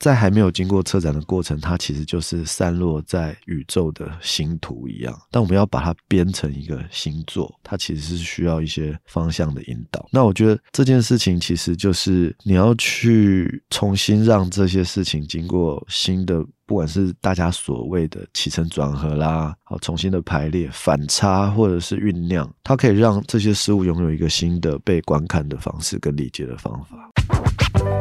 在还没有经过策展的过程，它其实就是散落在宇宙的星图一样。但我们要把它编成一个星座，它其实是需要一些方向的引导。那我觉得这件事情其实就是你要去重新让这些事情经过新的，不管是大家所谓的起承转合啦，好，重新的排列、反差或者是酝酿，它可以让这些事物拥有一个新的被观看的方式跟理解的方法。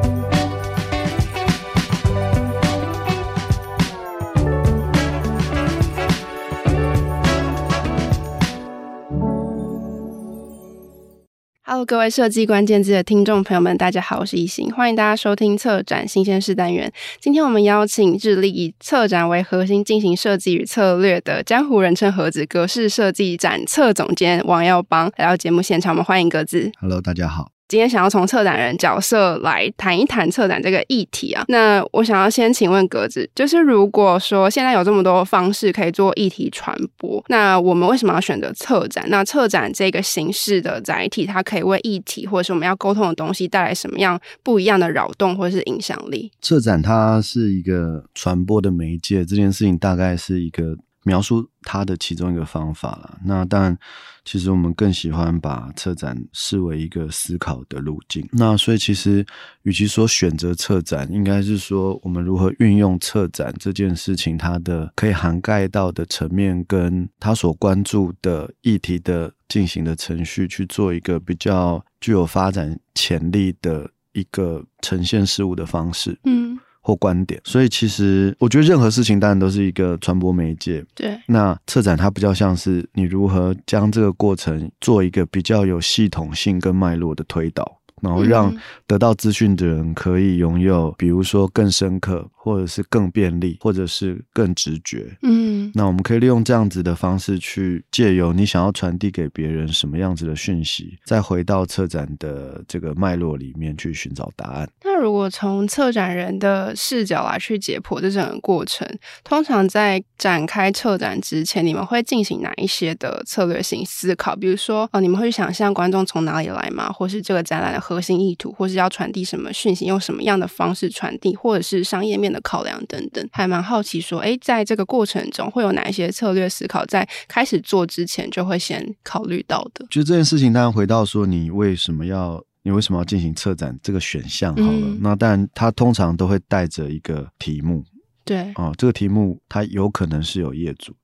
Hello，各位设计关键字的听众朋友们，大家好，我是一行，欢迎大家收听策展新鲜事单元。今天我们邀请致力以策展为核心进行设计与策略的江湖人称盒子格式设计展策总监王耀邦来到节目现场，我们欢迎格子。Hello，大家好。今天想要从策展人角色来谈一谈策展这个议题啊，那我想要先请问格子，就是如果说现在有这么多方式可以做议题传播，那我们为什么要选择策展？那策展这个形式的载体，它可以为议题或者是我们要沟通的东西带来什么样不一样的扰动或者是影响力？策展它是一个传播的媒介，这件事情大概是一个。描述它的其中一个方法了。那但，其实我们更喜欢把策展视为一个思考的路径。那所以，其实与其说选择策展，应该是说我们如何运用策展这件事情，它的可以涵盖到的层面，跟他所关注的议题的进行的程序，去做一个比较具有发展潜力的一个呈现事物的方式。嗯。或观点，所以其实我觉得任何事情当然都是一个传播媒介。对，那策展它比较像是你如何将这个过程做一个比较有系统性跟脉络的推导。然后让得到资讯的人可以拥有，比如说更深刻，或者是更便利，或者是更直觉。嗯，那我们可以利用这样子的方式去借由你想要传递给别人什么样子的讯息，再回到策展的这个脉络里面去寻找答案。那如果从策展人的视角来去解剖这整个过程，通常在展开策展之前，你们会进行哪一些的策略性思考？比如说，哦，你们会想象观众从哪里来吗？或是这个展览的核心意图，或是要传递什么讯息，用什么样的方式传递，或者是商业面的考量等等，还蛮好奇说，哎，在这个过程中会有哪一些策略思考，在开始做之前就会先考虑到的？就这件事情，当然回到说，你为什么要，你为什么要进行策展这个选项？好了，嗯、那当然，它通常都会带着一个题目，对，哦，这个题目它有可能是有业主的。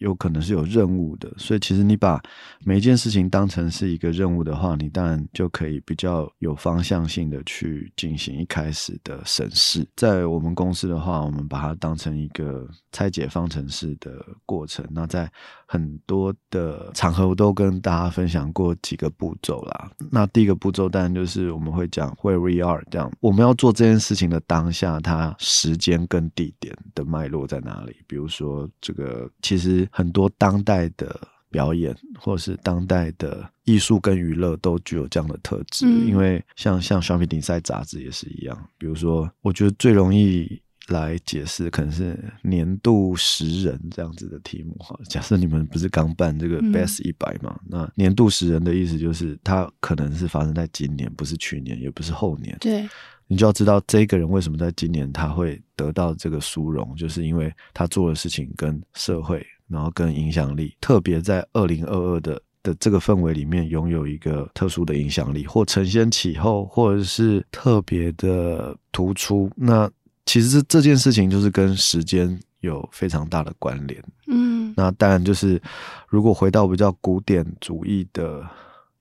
有可能是有任务的，所以其实你把每一件事情当成是一个任务的话，你当然就可以比较有方向性的去进行一开始的审视。在我们公司的话，我们把它当成一个拆解方程式的过程。那在很多的场合，我都跟大家分享过几个步骤啦。那第一个步骤当然就是我们会讲 where we are，这样我们要做这件事情的当下，它时间跟地点的脉络在哪里？比如说这个其实。很多当代的表演，或者是当代的艺术跟娱乐，都具有这样的特质。嗯、因为像像商品竞赛杂志也是一样。比如说，我觉得最容易来解释，可能是年度十人这样子的题目哈。假设你们不是刚办这个 Best 一百嘛，嗯、那年度十人的意思就是，它可能是发生在今年，不是去年，也不是后年。对。你就要知道这个人为什么在今年他会得到这个殊荣，就是因为他做的事情跟社会，然后跟影响力，特别在二零二二的的这个氛围里面拥有一个特殊的影响力，或承先启后，或者是特别的突出。那其实这这件事情就是跟时间有非常大的关联。嗯，那当然就是如果回到比较古典主义的。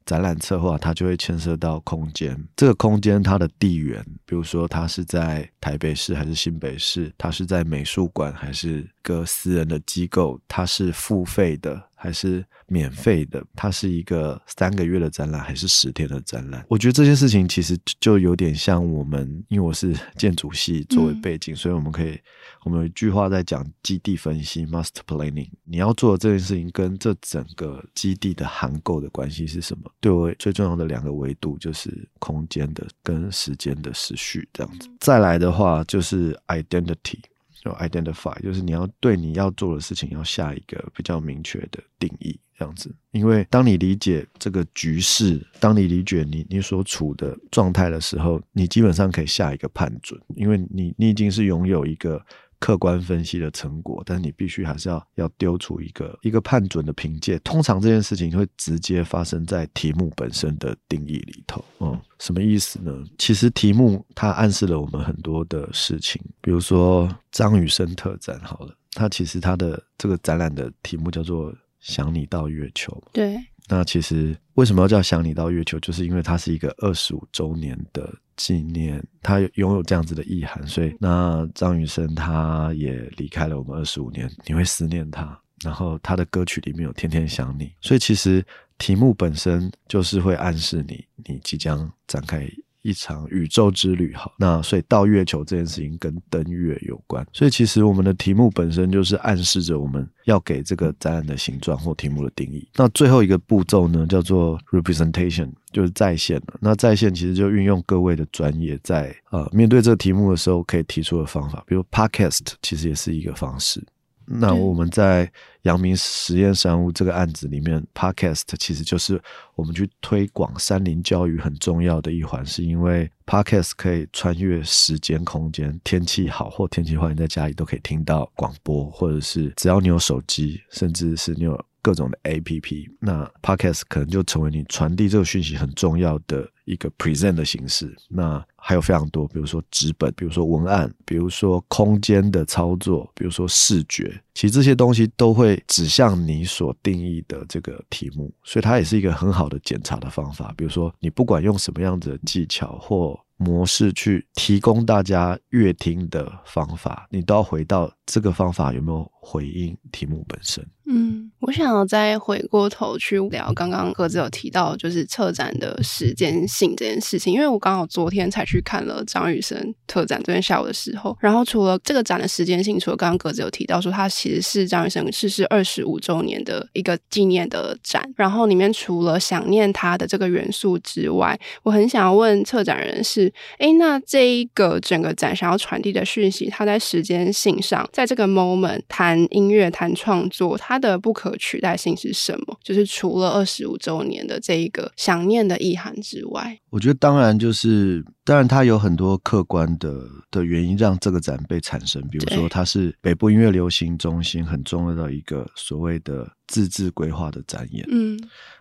展览策划，它就会牵涉到空间。这个空间它的地缘，比如说它是在台北市还是新北市，它是在美术馆还是个私人的机构，它是付费的。还是免费的？它是一个三个月的展览，还是十天的展览？我觉得这件事情其实就有点像我们，因为我是建筑系作为背景，嗯、所以我们可以，我们有一句话在讲基地分析 （master planning）。你要做的这件事情跟这整个基地的涵构的关系是什么？对我最重要的两个维度就是空间的跟时间的时序，这样子。嗯、再来的的话就是 identity。就 identify，就是你要对你要做的事情要下一个比较明确的定义，这样子。因为当你理解这个局势，当你理解你你所处的状态的时候，你基本上可以下一个判准，因为你你已经是拥有一个。客观分析的成果，但是你必须还是要要丢出一个一个判准的凭借。通常这件事情会直接发生在题目本身的定义里头。嗯，什么意思呢？其实题目它暗示了我们很多的事情，比如说张雨生特展，好了，它其实它的这个展览的题目叫做“想你到月球”。对。那其实为什么要叫“想你到月球”？就是因为它是一个二十五周年的纪念，它拥有这样子的意涵。所以，那张雨生他也离开了我们二十五年，你会思念他。然后，他的歌曲里面有“天天想你”，所以其实题目本身就是会暗示你，你即将展开。一场宇宙之旅，好，那所以到月球这件事情跟登月有关，所以其实我们的题目本身就是暗示着我们要给这个展览的形状或题目的定义。那最后一个步骤呢，叫做 representation，就是再现了。那再现其实就运用各位的专业在呃面对这个题目的时候可以提出的方法，比如 podcast 其实也是一个方式。那我们在阳明实验山屋这个案子里面，Podcast 其实就是我们去推广山林教育很重要的一环，是因为 Podcast 可以穿越时间空间，天气好或天气坏，你在家里都可以听到广播，或者是只要你有手机，甚至是你有。各种的 APP，那 Podcast 可能就成为你传递这个讯息很重要的一个 present 的形式。那还有非常多，比如说纸本，比如说文案，比如说空间的操作，比如说视觉，其实这些东西都会指向你所定义的这个题目，所以它也是一个很好的检查的方法。比如说，你不管用什么样子的技巧或模式去提供大家阅听的方法，你都要回到这个方法有没有回应题目本身。嗯，我想要再回过头去聊刚刚格子有提到，就是策展的时间性这件事情。因为我刚好昨天才去看了张雨生特展，昨天下午的时候，然后除了这个展的时间性，除了刚刚格子有提到说，它其实是张雨生逝世二十五周年的一个纪念的展，然后里面除了想念他的这个元素之外，我很想要问策展人是，诶，那这一个整个展想要传递的讯息，它在时间性上，在这个 moment 谈音乐、谈创作，它的不可取代性是什么？就是除了二十五周年的这一个想念的意涵之外，我觉得当然就是，当然它有很多客观的的原因让这个展被产生，比如说它是北部音乐流行中心很重要的一个所谓的自治规划的展演。嗯，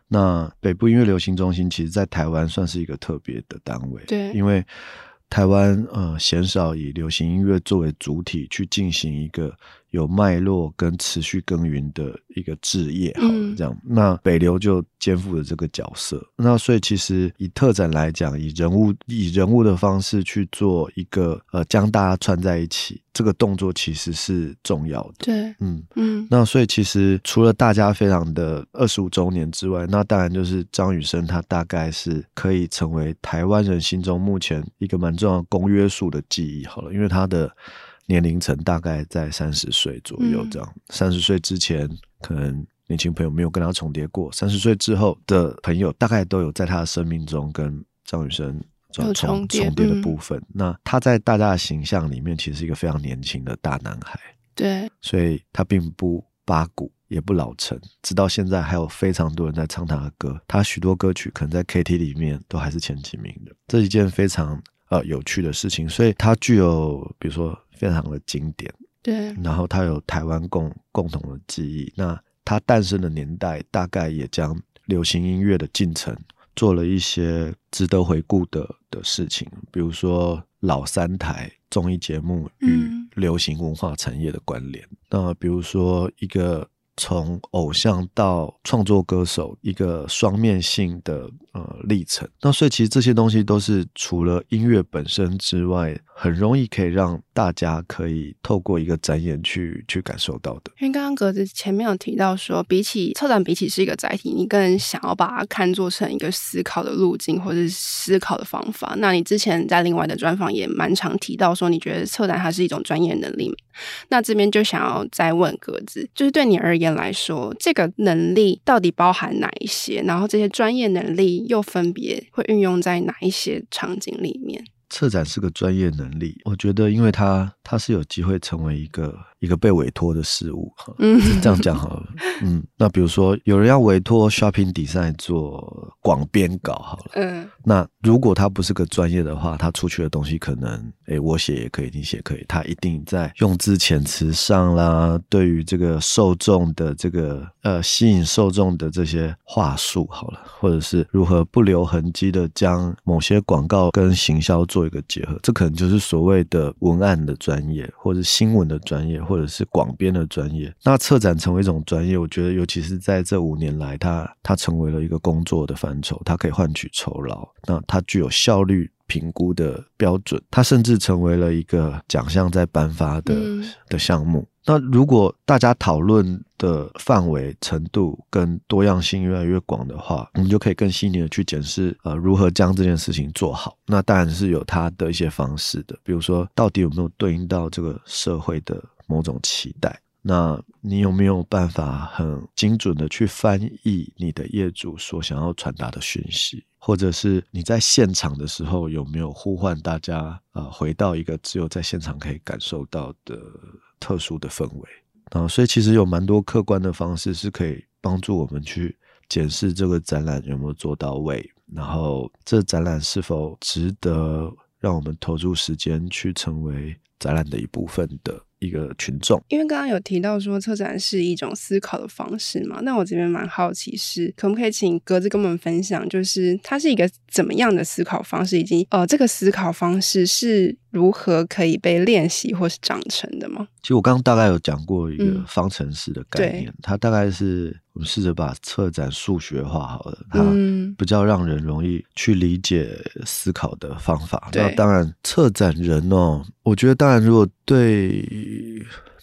那北部音乐流行中心其实在台湾算是一个特别的单位，对，因为台湾呃鲜少以流行音乐作为主体去进行一个。有脉络跟持续耕耘的一个置业，好了，这样，嗯、那北流就肩负了这个角色。那所以其实以特展来讲，以人物以人物的方式去做一个呃，将大家串在一起，这个动作其实是重要的。对，嗯嗯。那所以其实除了大家非常的二十五周年之外，那当然就是张雨生他大概是可以成为台湾人心中目前一个蛮重要的公约数的记忆，好了，因为他的。年龄层大概在三十岁左右，这样。三十岁之前，可能年轻朋友没有跟他重叠过；三十岁之后的朋友，大概都有在他的生命中跟张雨生重重叠的部分。那他在大家的形象里面，其实是一个非常年轻的大男孩。对，所以他并不八股，也不老成，直到现在还有非常多人在唱他的歌。他许多歌曲可能在 KT 里面都还是前几名的，这是一件非常呃有趣的事情。所以它具有，比如说。非常的经典，对。然后它有台湾共共同的记忆。那它诞生的年代，大概也将流行音乐的进程做了一些值得回顾的的事情，比如说老三台综艺节目与流行文化产业的关联。嗯、那比如说一个。从偶像到创作歌手，一个双面性的呃历程。那所以其实这些东西都是除了音乐本身之外，很容易可以让大家可以透过一个展演去去感受到的。因为刚刚格子前面有提到说，比起策展，比起是一个载体，你更想要把它看作成一个思考的路径或者是思考的方法。那你之前在另外的专访也蛮常提到说，你觉得策展它是一种专业能力。那这边就想要再问格子，就是对你而言来说，这个能力到底包含哪一些？然后这些专业能力又分别会运用在哪一些场景里面？策展是个专业能力，我觉得，因为它它是有机会成为一个一个被委托的事物。嗯，这样讲好了。嗯，那比如说有人要委托 shopping design 做广编稿好了。嗯，那如果他不是个专业的话，他出去的东西可能，诶，我写也可以，你写可以，他一定在用字遣词上啦，对于这个受众的这个呃吸引受众的这些话术好了，或者是如何不留痕迹的将某些广告跟行销做一个结合，这可能就是所谓的文案的专业，或者新闻的专业，或者是广编的专业。那策展成为一种专业，我觉得尤其是在这五年来，它它成为了一个工作的范畴，它可以换取酬劳，那它具有效率评估的标准，它甚至成为了一个奖项在颁发的、嗯、的项目。那如果大家讨论的范围程度跟多样性越来越广的话，我们就可以更细腻的去检视，呃，如何将这件事情做好。那当然是有它的一些方式的，比如说到底有没有对应到这个社会的某种期待。那你有没有办法很精准的去翻译你的业主所想要传达的讯息？或者是你在现场的时候有没有呼唤大家呃回到一个只有在现场可以感受到的特殊的氛围？啊，所以其实有蛮多客观的方式是可以帮助我们去检视这个展览有没有做到位，然后这展览是否值得让我们投入时间去成为展览的一部分的。一个群众，因为刚刚有提到说策展是一种思考的方式嘛，那我这边蛮好奇是，可不可以请格子跟我们分享，就是它是一个怎么样的思考方式，以及呃，这个思考方式是如何可以被练习或是长成的吗？其实我刚刚大概有讲过一个方程式的概念，嗯、它大概是我们试着把策展数学化好了，它比较让人容易去理解思考的方法。对那当然，策展人哦，我觉得当然如果对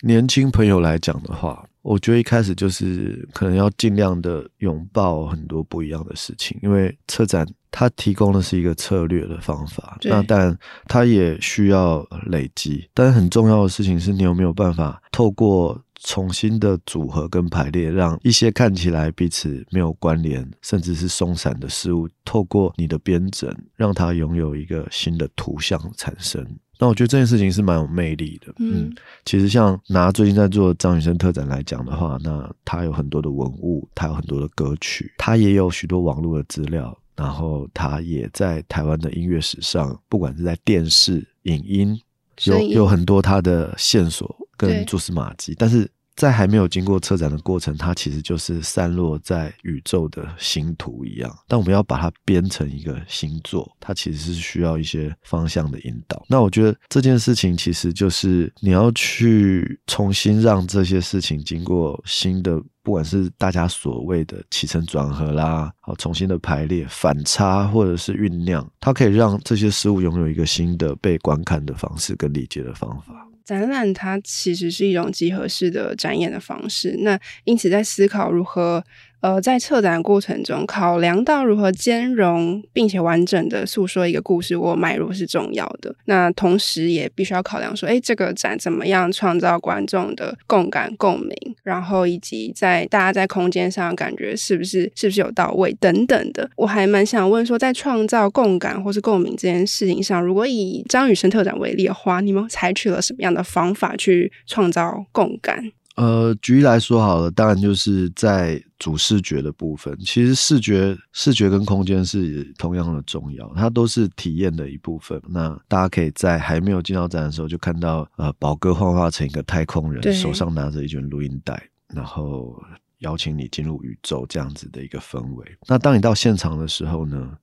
年轻朋友来讲的话，我觉得一开始就是可能要尽量的拥抱很多不一样的事情，因为策展它提供的是一个策略的方法，那当然它也需要累积，但是很重要的事情是你有没有办法透过重新的组合跟排列，让一些看起来彼此没有关联，甚至是松散的事物，透过你的编整，让它拥有一个新的图像产生。那我觉得这件事情是蛮有魅力的，嗯，其实像拿最近在做张雨生特展来讲的话，那他有很多的文物，他有很多的歌曲，他也有许多网络的资料，然后他也在台湾的音乐史上，不管是在电视、影音，有有很多他的线索跟蛛丝马迹，但是。在还没有经过策展的过程，它其实就是散落在宇宙的星图一样。但我们要把它编成一个星座，它其实是需要一些方向的引导。那我觉得这件事情其实就是你要去重新让这些事情经过新的，不管是大家所谓的起承转合啦，好，重新的排列、反差或者是酝酿，它可以让这些事物拥有一个新的被观看的方式跟理解的方法。展览它其实是一种集合式的展演的方式，那因此在思考如何。呃，在策展过程中，考量到如何兼容并且完整的诉说一个故事或脉络是重要的。那同时也必须要考量说，哎，这个展怎么样创造观众的共感、共鸣，然后以及在大家在空间上感觉是不是是不是有到位等等的。我还蛮想问说，在创造共感或是共鸣这件事情上，如果以张雨生特展为例的话，你们采取了什么样的方法去创造共感？呃，举例来说好了，当然就是在主视觉的部分，其实视觉、视觉跟空间是同样的重要，它都是体验的一部分。那大家可以在还没有进到展的时候，就看到呃，宝哥幻化成一个太空人，手上拿着一卷录音带，然后邀请你进入宇宙这样子的一个氛围。那当你到现场的时候呢，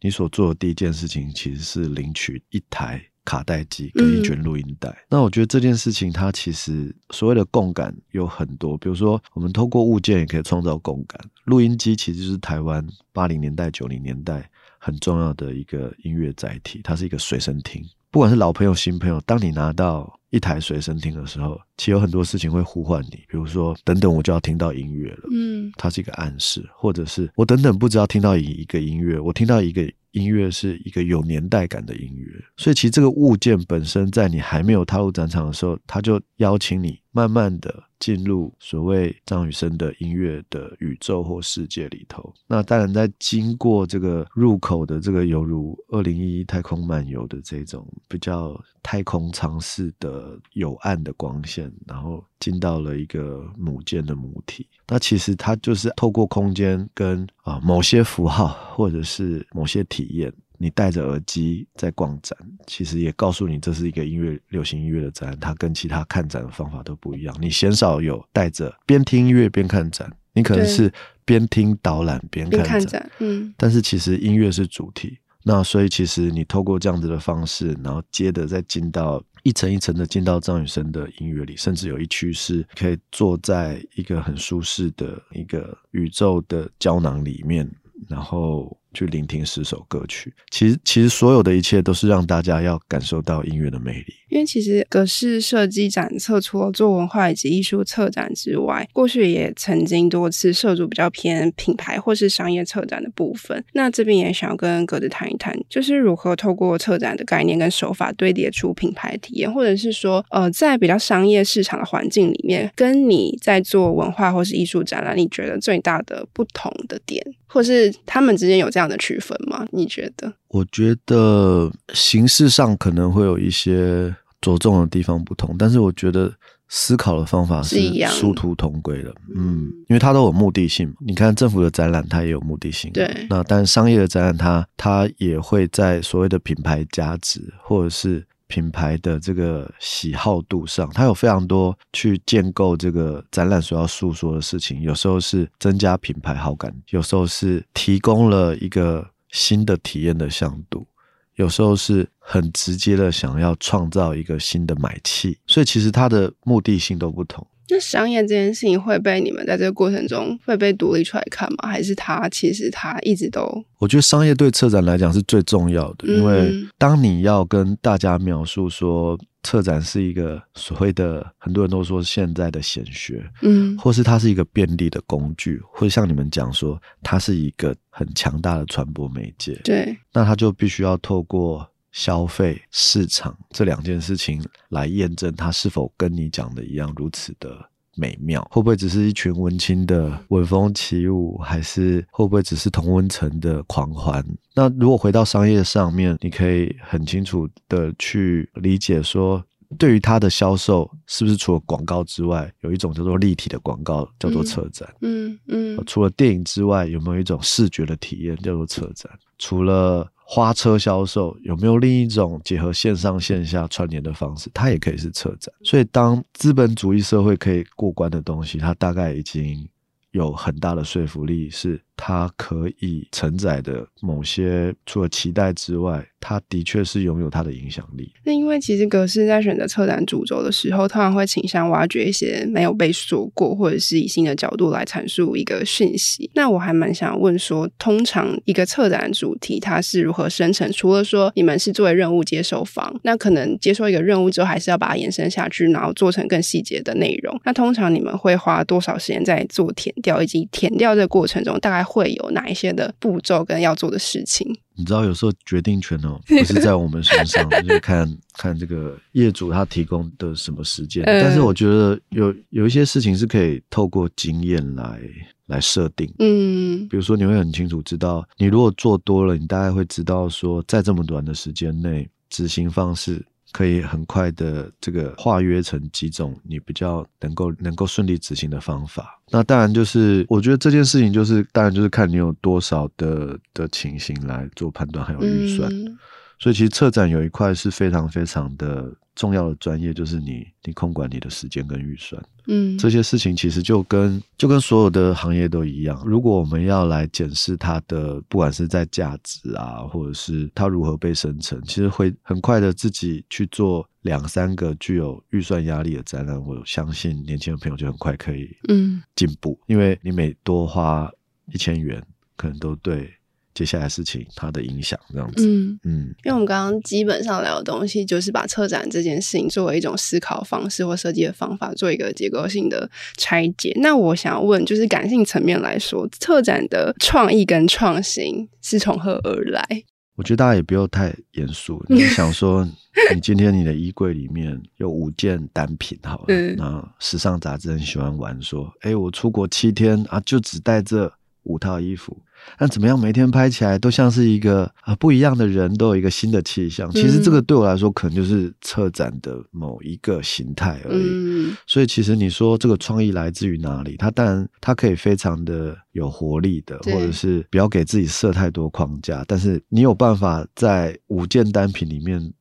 你所做的第一件事情其实是领取一台。卡带机跟一卷录音带，嗯，那我觉得这件事情它其实所谓的共感有很多，比如说我们透过物件也可以创造共感。录音机其实就是台湾八零年代、九零年代很重要的一个音乐载体，它是一个随身听。不管是老朋友、新朋友，当你拿到一台随身听的时候，其实有很多事情会呼唤你，比如说等等，我就要听到音乐了，嗯，它是一个暗示，或者是我等等不知道听到一一个音乐，我听到一个。音乐是一个有年代感的音乐，所以其实这个物件本身在你还没有踏入展场的时候，它就邀请你慢慢的进入所谓张雨生的音乐的宇宙或世界里头。那当然，在经过这个入口的这个犹如二零一一太空漫游的这种比较太空舱式的有暗的光线，然后进到了一个母舰的母体。那其实它就是透过空间跟啊某些符号或者是某些体验。你戴着耳机在逛展，其实也告诉你这是一个音乐、流行音乐的展，它跟其他看展的方法都不一样。你鲜少有带着边听音乐边看展，你可能是边听导览边看展，看展。嗯，但是其实音乐是主题，那所以其实你透过这样子的方式，然后接着再进到一层一层的进到张雨生的音乐里，甚至有一区是可以坐在一个很舒适的一个宇宙的胶囊里面，然后。去聆听十首歌曲，其实其实所有的一切都是让大家要感受到音乐的魅力。因为其实格式设计展测除了做文化以及艺术策展之外，过去也曾经多次涉足比较偏品牌或是商业策展的部分。那这边也想要跟格子谈一谈，就是如何透过策展的概念跟手法堆叠出品牌体验，或者是说，呃，在比较商业市场的环境里面，跟你在做文化或是艺术展览，你觉得最大的不同的点，或是他们之间有这样的区分吗？你觉得？我觉得形式上可能会有一些着重的地方不同，但是我觉得思考的方法是殊途同归的。嗯，因为它都有目的性。你看政府的展览，它也有目的性。对。那但商业的展览，它它也会在所谓的品牌价值或者是品牌的这个喜好度上，它有非常多去建构这个展览所要诉说的事情。有时候是增加品牌好感，有时候是提供了一个。新的体验的向度，有时候是很直接的想要创造一个新的买气，所以其实它的目的性都不同。那商业这件事情会被你们在这个过程中会被独立出来看吗？还是它其实它一直都？我觉得商业对策展来讲是最重要的，因为当你要跟大家描述说策展是一个所谓的很多人都说现在的显学，嗯，或是它是一个便利的工具，或者像你们讲说它是一个很强大的传播媒介，对，那它就必须要透过。消费市场这两件事情来验证它是否跟你讲的一样如此的美妙，会不会只是一群文青的闻风起舞，还是会不会只是同温层的狂欢？那如果回到商业上面，你可以很清楚的去理解说，对于它的销售，是不是除了广告之外，有一种叫做立体的广告，叫做车展？嗯嗯，嗯。除了电影之外，有没有一种视觉的体验叫做车展？除了花车销售有没有另一种结合线上线下串联的方式？它也可以是车展。所以，当资本主义社会可以过关的东西，它大概已经有很大的说服力，是它可以承载的某些除了期待之外。它的确是拥有它的影响力。那因为其实格式在选择策展主轴的时候，通常会倾向挖掘一些没有被说过，或者是以新的角度来阐述一个讯息。那我还蛮想问说，通常一个策展主题它是如何生成？除了说你们是作为任务接受方，那可能接受一个任务之后，还是要把它延伸下去，然后做成更细节的内容。那通常你们会花多少时间在做填调，以及填调这过程中，大概会有哪一些的步骤跟要做的事情？你知道，有时候决定权哦，不是在我们身上，就是看看这个业主他提供的什么时间。但是我觉得有有一些事情是可以透过经验来来设定。嗯，比如说你会很清楚知道，你如果做多了，你大概会知道说，在这么短的时间内执行方式。可以很快的这个化约成几种你比较能够能够顺利执行的方法。那当然就是我觉得这件事情就是当然就是看你有多少的的情形来做判断，还有预算。嗯。所以其实策展有一块是非常非常的。重要的专业就是你，你控管你的时间跟预算，嗯，这些事情其实就跟就跟所有的行业都一样。如果我们要来检视它的，不管是在价值啊，或者是它如何被生成，其实会很快的自己去做两三个具有预算压力的展览。我相信年轻的朋友就很快可以嗯进步，因为你每多花一千元，可能都对。接下来事情它的影响这样子，嗯嗯，因为我们刚刚基本上聊的东西，就是把策展这件事情作为一种思考方式或设计的方法，做一个结构性的拆解。那我想要问，就是感性层面来说，策展的创意跟创新是从何而来？我觉得大家也不用太严肃。你想说，你今天你的衣柜里面有五件单品，好了，嗯、那时尚杂志很喜欢玩，说，哎，我出国七天啊，就只带这五套衣服。那怎么样？每天拍起来都像是一个啊不一样的人，都有一个新的气象。其实这个对我来说，可能就是策展的某一个形态而已。嗯、所以其实你说这个创意来自于哪里？它当然它可以非常的有活力的，或者是不要给自己设太多框架。但是你有办法在五件单品里面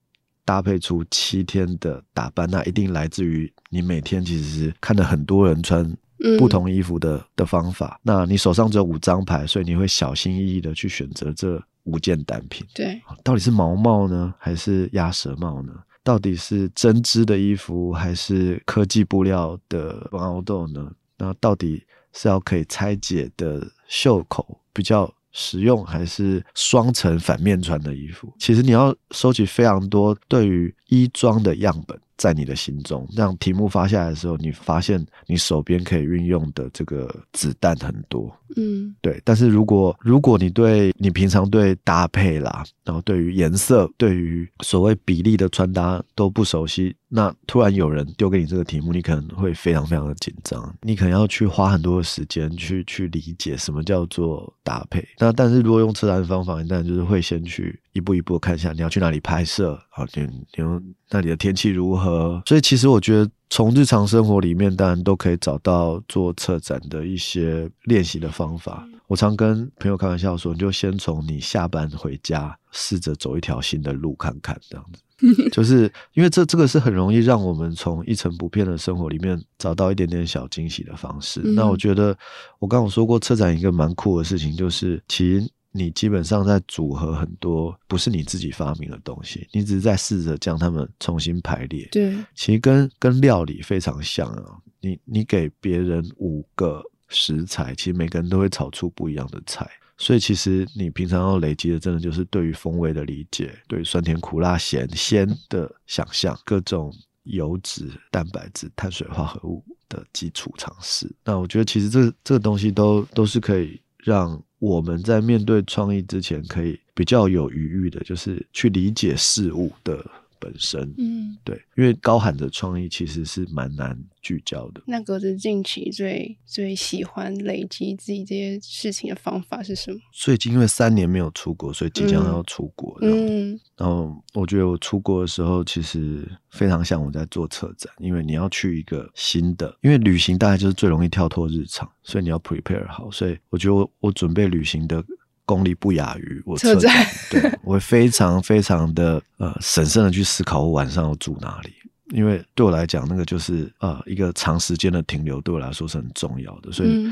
搭配出七天的打扮，那一定来自于你每天其实是看到很多人穿。不同衣服的的方法，那你手上只有五张牌，所以你会小心翼翼的去选择这五件单品。对，到底是毛帽呢，还是鸭舌帽呢？到底是针织的衣服，还是科技布料的毛豆呢？那到底是要可以拆解的袖口比较实用，还是双层反面穿的衣服？其实你要收集非常多对于衣装的样本。在你的心中，让题目发下来的时候，你发现你手边可以运用的这个子弹很多，嗯，对。但是如果如果你对你平常对搭配啦，然后对于颜色、对于所谓比例的穿搭都不熟悉，那突然有人丢给你这个题目，你可能会非常非常的紧张，你可能要去花很多的时间去去理解什么叫做搭配。那但是如果用策展的方法，你当然就是会先去一步一步看一下你要去哪里拍摄啊，你你用那里的天气如何。所以其实我觉得从日常生活里面，当然都可以找到做策展的一些练习的方法。我常跟朋友开玩笑说，你就先从你下班回家，试着走一条新的路看看，这样子。就是因为这这个是很容易让我们从一成不变的生活里面找到一点点小惊喜的方式。嗯、那我觉得我刚刚说过，车展一个蛮酷的事情，就是其实你基本上在组合很多不是你自己发明的东西，你只是在试着将它们重新排列。对，其实跟跟料理非常像啊。你你给别人五个食材，其实每个人都会炒出不一样的菜。所以其实你平常要累积的，真的就是对于风味的理解，对酸甜苦辣咸鲜的想象，各种油脂、蛋白质、碳水化合物的基础常识。那我觉得其实这这个东西都都是可以让我们在面对创意之前，可以比较有余裕的，就是去理解事物的。本身，嗯，对，因为高喊的创意其实是蛮难聚焦的。那格子近期最最喜欢累积自己这些事情的方法是什么？最近因为三年没有出国，所以即将要出国。嗯，然后我觉得我出国的时候，其实非常像我在做策展，因为你要去一个新的，因为旅行大概就是最容易跳脱日常，所以你要 prepare 好。所以我觉得我我准备旅行的。功力不亚于我策展，对，我会非常非常的呃审慎的去思考我晚上要住哪里，因为对我来讲，那个就是呃一个长时间的停留，对我来说是很重要的，所以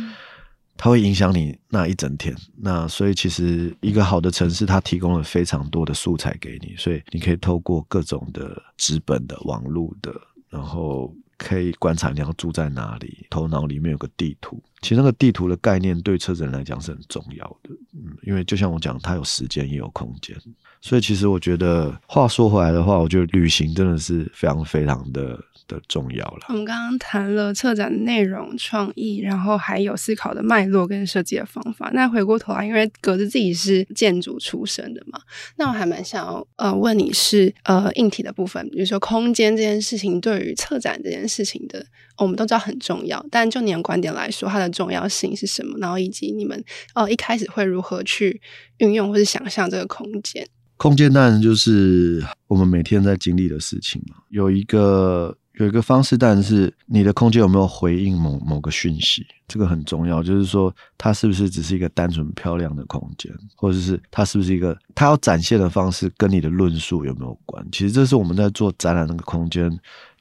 它会影响你那一整天。那所以其实一个好的城市，它提供了非常多的素材给你，所以你可以透过各种的纸本的、网络的，然后。可以观察你要住在哪里，头脑里面有个地图。其实那个地图的概念对车人来讲是很重要的，嗯，因为就像我讲，它有时间也有空间。所以其实我觉得，话说回来的话，我觉得旅行真的是非常非常的的重要了。我们刚刚谈了策展的内容、创意，然后还有思考的脉络跟设计的方法。那回过头来，因为格子自己是建筑出身的嘛，那我还蛮想要呃问你是呃硬体的部分，比如说空间这件事情，对于策展这件事情的，我们都知道很重要。但就你的观点来说，它的重要性是什么？然后以及你们呃一开始会如何去运用或是想象这个空间？空间当然就是我们每天在经历的事情嘛。有一个有一个方式，但是你的空间有没有回应某某个讯息，这个很重要。就是说，它是不是只是一个单纯漂亮的空间，或者是它是不是一个它要展现的方式跟你的论述有没有关？其实这是我们在做展览那个空间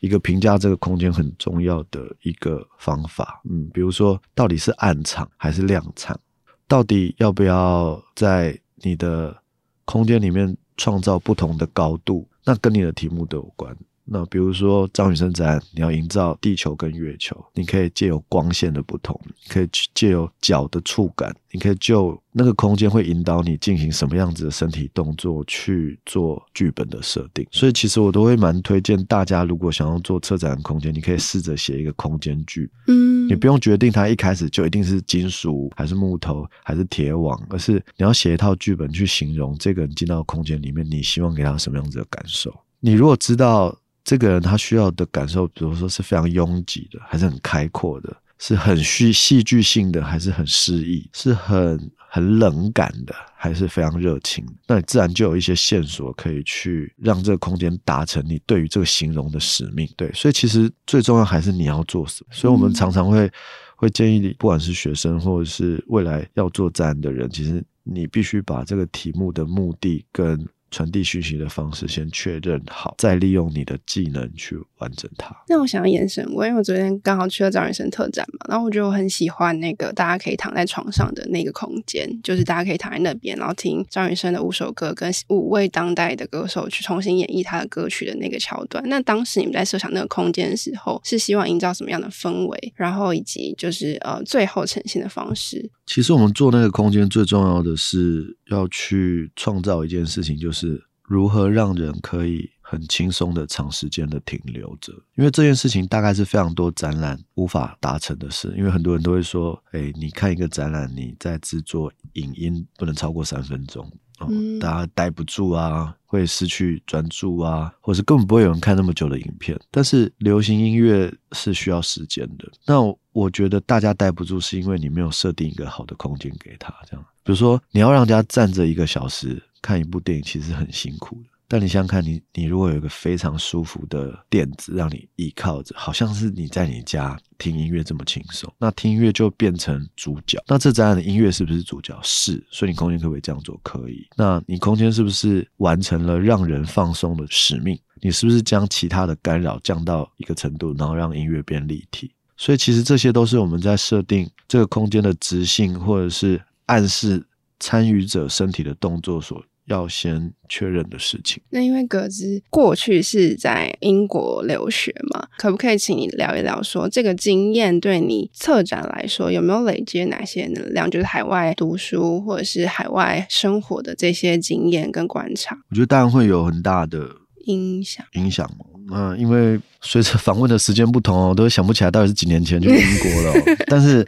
一个评价这个空间很重要的一个方法。嗯，比如说，到底是暗场还是亮场？到底要不要在你的空间里面创造不同的高度，那跟你的题目都有关。那比如说张雨生展，你要营造地球跟月球，你可以借由光线的不同，可以借由脚的触感，你可以就那个空间会引导你进行什么样子的身体动作去做剧本的设定。所以其实我都会蛮推荐大家，如果想要做策展的空间，你可以试着写一个空间剧。嗯。嗯，你不用决定它一开始就一定是金属还是木头还是铁网，而是你要写一套剧本去形容这个人进到空间里面，你希望给他什么样子的感受？你如果知道这个人他需要的感受，比如说是非常拥挤的，还是很开阔的，是很戏戏剧性的，还是很诗意，是很很冷感的，还是非常热情，那你自然就有一些线索可以去让这个空间达成你对于这个形容的使命。对，所以其实最重要还是你要做什么。所以我们常常会会建议你，不管是学生或者是未来要做展的人，其实你必须把这个题目的目的跟。传递讯息的方式先确认好，再利用你的技能去完整它。那我想要延伸，我因为我昨天刚好去了张雨生特展嘛，然后我觉得我很喜欢那个大家可以躺在床上的那个空间，就是大家可以躺在那边，然后听张雨生的五首歌跟五位当代的歌手去重新演绎他的歌曲的那个桥段。那当时你们在设想那个空间的时候，是希望营造什么样的氛围？然后以及就是呃最后呈现的方式？其实我们做那个空间最重要的是要去创造一件事情，就是。如何让人可以很轻松的长时间的停留着？因为这件事情大概是非常多展览无法达成的事。因为很多人都会说：“哎，你看一个展览，你在制作影音不能超过三分钟，哦，大家待不住啊，会失去专注啊，或是根本不会有人看那么久的影片。但是流行音乐是需要时间的。那我觉得大家待不住，是因为你没有设定一个好的空间给他。这样，比如说你要让人家站着一个小时。看一部电影其实很辛苦的，但你想想看，你你如果有一个非常舒服的垫子让你依靠着，好像是你在你家听音乐这么轻松，那听音乐就变成主角。那这展览的音乐是不是主角？是，所以你空间可不可以这样做？可以。那你空间是不是完成了让人放松的使命？你是不是将其他的干扰降到一个程度，然后让音乐变立体？所以其实这些都是我们在设定这个空间的质性，或者是暗示参与者身体的动作所。要先确认的事情。那因为格子过去是在英国留学嘛，可不可以请你聊一聊说，说这个经验对你策展来说有没有累积哪些能量？就是海外读书或者是海外生活的这些经验跟观察。我觉得当然会有很大的影响。影响嗯，因为随着访问的时间不同哦，我都想不起来到底是几年前去英国了哦。但是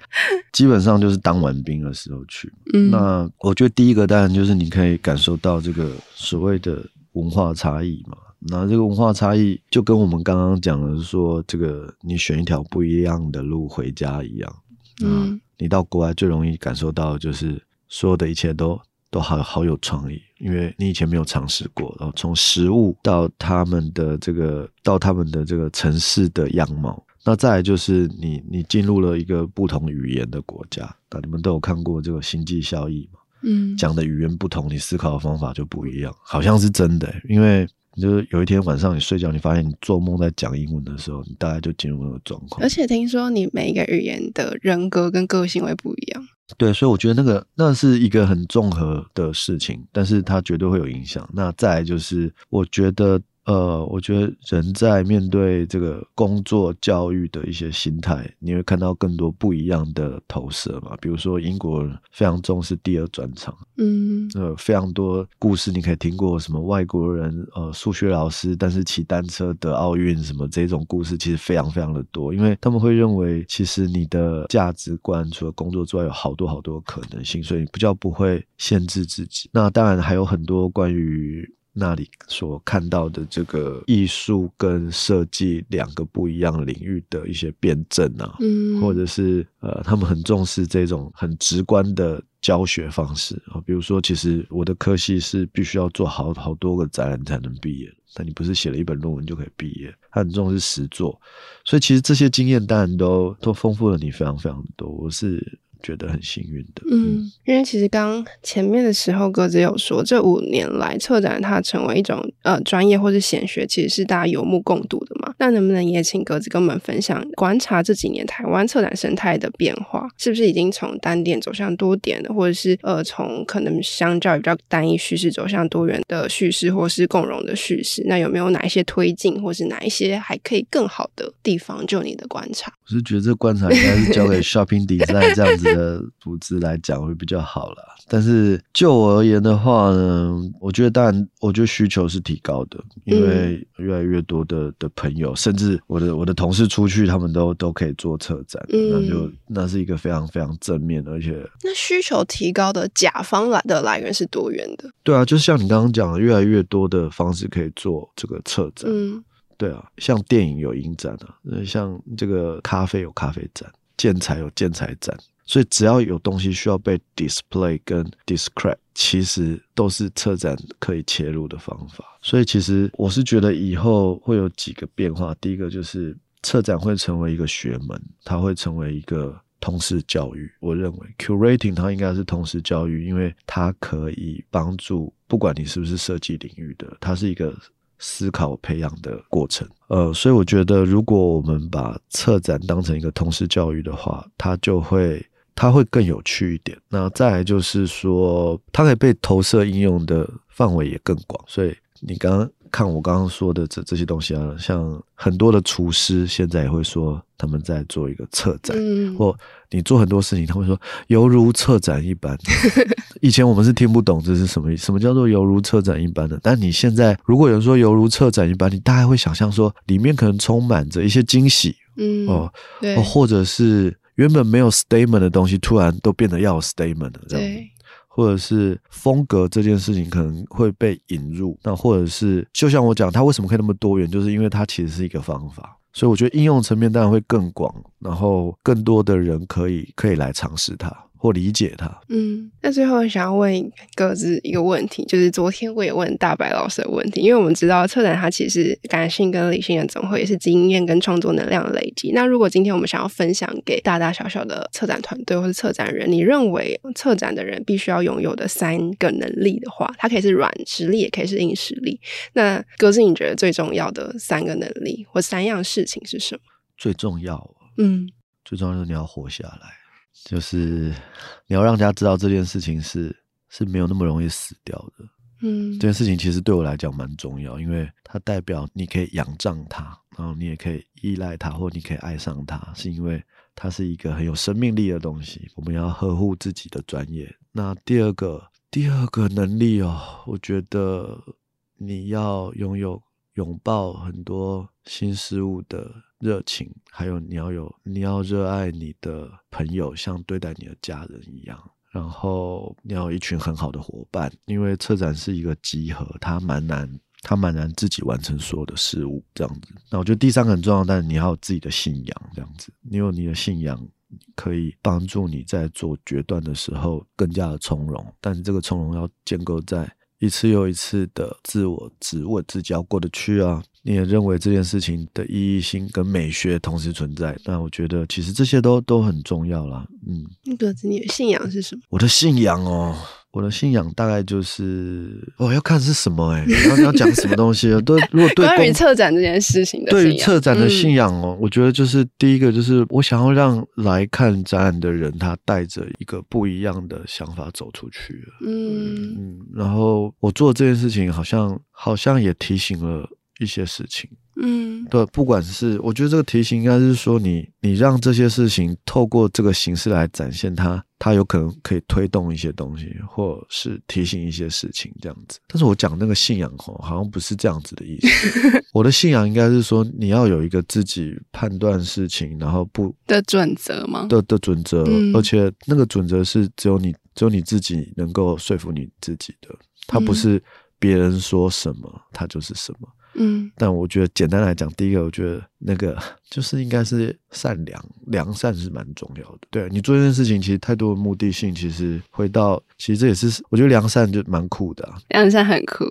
基本上就是当完兵的时候去。嗯，那我觉得第一个当然就是你可以感受到这个所谓的文化差异嘛。那这个文化差异就跟我们刚刚讲的说，这个你选一条不一样的路回家一样。嗯，你到国外最容易感受到的就是所有的一切都。都好好有创意，因为你以前没有尝试过。然后从食物到他们的这个，到他们的这个城市的样貌，那再来就是你你进入了一个不同语言的国家。那你们都有看过这个星际效益嘛？嗯，讲的语言不同，你思考的方法就不一样，好像是真的。因为就是有一天晚上你睡觉，你发现你做梦在讲英文的时候，你大概就进入那个状况。而且听说你每一个语言的人格跟个性会不一样。对，所以我觉得那个那是一个很综合的事情，但是它绝对会有影响。那再来就是，我觉得。呃，我觉得人在面对这个工作教育的一些心态，你会看到更多不一样的投射嘛。比如说，英国人非常重视第二专长，嗯，呃，非常多故事你可以听过，什么外国人呃数学老师，但是骑单车得奥运什么这种故事，其实非常非常的多，因为他们会认为，其实你的价值观除了工作之外，有好多好多可能性，所以比较不会限制自己。那当然还有很多关于。那里所看到的这个艺术跟设计两个不一样领域的一些辩证啊，嗯，或者是呃，他们很重视这种很直观的教学方式啊，比如说，其实我的科系是必须要做好好多个展览才能毕业，但你不是写了一本论文就可以毕业，他很重视实作，所以其实这些经验当然都都丰富了你非常非常多。我是。觉得很幸运的，嗯，因为其实刚前面的时候，格子有说，这五年来策展它成为一种呃专业或是显学，其实是大家有目共睹的嘛。那能不能也请格子跟我们分享，观察这几年台湾策展生态的变化，是不是已经从单点走向多点的，或者是呃从可能相较于比较单一叙事走向多元的叙事，或是共融的叙事？那有没有哪一些推进，或是哪一些还可以更好的地方？就你的观察，我是觉得这观察应该是交给 Shopping Design 这样子。的组织来讲会比较好啦。但是就我而言的话呢，我觉得当然，我觉得需求是提高的，因为越来越多的的朋友，甚至我的我的同事出去，他们都都可以做策展，嗯、那就那是一个非常非常正面，而且那需求提高的甲方来的来源是多元的。对啊，就像你刚刚讲的，越来越多的方式可以做这个策展。嗯，对啊，像电影有影展啊，像这个咖啡有咖啡展，建材有建材展。所以只要有东西需要被 display 跟 describe，其实都是策展可以切入的方法。所以其实我是觉得以后会有几个变化。第一个就是策展会成为一个学门，它会成为一个通识教育。我认为 curating 它应该是通识教育，因为它可以帮助不管你是不是设计领域的，它是一个思考培养的过程。呃，所以我觉得如果我们把策展当成一个通识教育的话，它就会。它会更有趣一点。那再来就是说，它可以被投射应用的范围也更广。所以你刚刚看我刚刚说的这这些东西啊，像很多的厨师现在也会说他们在做一个策展，嗯、或你做很多事情，他会说犹如策展一般。以前我们是听不懂这是什么意思，什么叫做犹如策展一般的？但你现在如果有人说犹如策展一般，你大概会想象说里面可能充满着一些惊喜，嗯哦，对，或者是。原本没有 statement 的东西，突然都变得要有 statement 了，这样子，或者是风格这件事情可能会被引入，那或者是就像我讲，它为什么可以那么多元，就是因为它其实是一个方法，所以我觉得应用层面当然会更广，然后更多的人可以可以来尝试它。或理解他。嗯，那最后想要问各自一个问题，就是昨天我也问大白老师的问题，因为我们知道策展它其实感性跟理性的总和，也是经验跟创作能量的累积。那如果今天我们想要分享给大大小小的策展团队或是策展人，你认为策展的人必须要拥有的三个能力的话，它可以是软实力，也可以是硬实力。那各自你觉得最重要的三个能力或三样事情是什么？最重要，嗯，最重要是你要活下来。就是你要让大家知道这件事情是是没有那么容易死掉的，嗯，这件事情其实对我来讲蛮重要，因为它代表你可以仰仗它，然后你也可以依赖它，或你可以爱上它，是因为它是一个很有生命力的东西。我们要呵护自己的专业。那第二个第二个能力哦，我觉得你要拥有拥抱很多新事物的。热情，还有你要有，你要热爱你的朋友，像对待你的家人一样。然后你要有一群很好的伙伴，因为策展是一个集合，它蛮难，它蛮难自己完成所有的事物这样子。那我觉得第三个很重要，但是你要有自己的信仰，这样子，你有你的信仰，可以帮助你在做决断的时候更加的从容。但是这个从容要建构在一次又一次的自我质问自己，要过得去啊。你也认为这件事情的意义性跟美学同时存在，但我觉得其实这些都都很重要啦。嗯，那个你的信仰是什么？我的信仰哦，我的信仰大概就是哦，要看是什么哎、欸，然后你要讲什么东西啊？对，如果对关于策展这件事情的，对于策展的信仰哦，嗯、我觉得就是第一个就是我想要让来看展览的人，他带着一个不一样的想法走出去。嗯嗯，然后我做这件事情，好像好像也提醒了。一些事情，嗯，对，不管是我觉得这个提醒应该是说你，你让这些事情透过这个形式来展现它，它有可能可以推动一些东西，或是提醒一些事情这样子。但是我讲那个信仰吼，好像不是这样子的意思。我的信仰应该是说，你要有一个自己判断事情，然后不的准则吗？的的准则，嗯、而且那个准则是只有你只有你自己能够说服你自己的，它不是别人说什么，它就是什么。嗯，但我觉得简单来讲，第一个我觉得那个就是应该是善良，良善是蛮重要的。对，你做这件事情，其实太多的目的性，其实回到其实这也是我觉得良善就蛮酷的。良善很酷。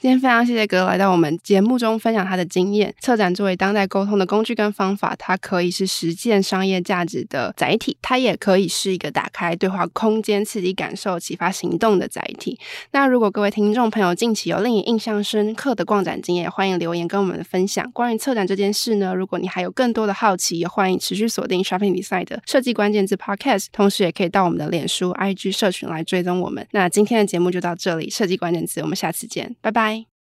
今天非常谢谢哥来到我们节目中分享他的经验。策展作为当代沟通的工具跟方法，它可以是实践商业价值的载体，它也可以是一个打开对话空间、刺激感受、启发行动的载体。那如果各位听众朋友近期有令你印象深刻的逛展经验，欢迎。留言跟我们分享关于策展这件事呢？如果你还有更多的好奇，也欢迎持续锁定 Shopping Design 的设计关键字 Podcast，同时也可以到我们的脸书、IG 社群来追踪我们。那今天的节目就到这里，设计关键字，我们下次见，拜拜。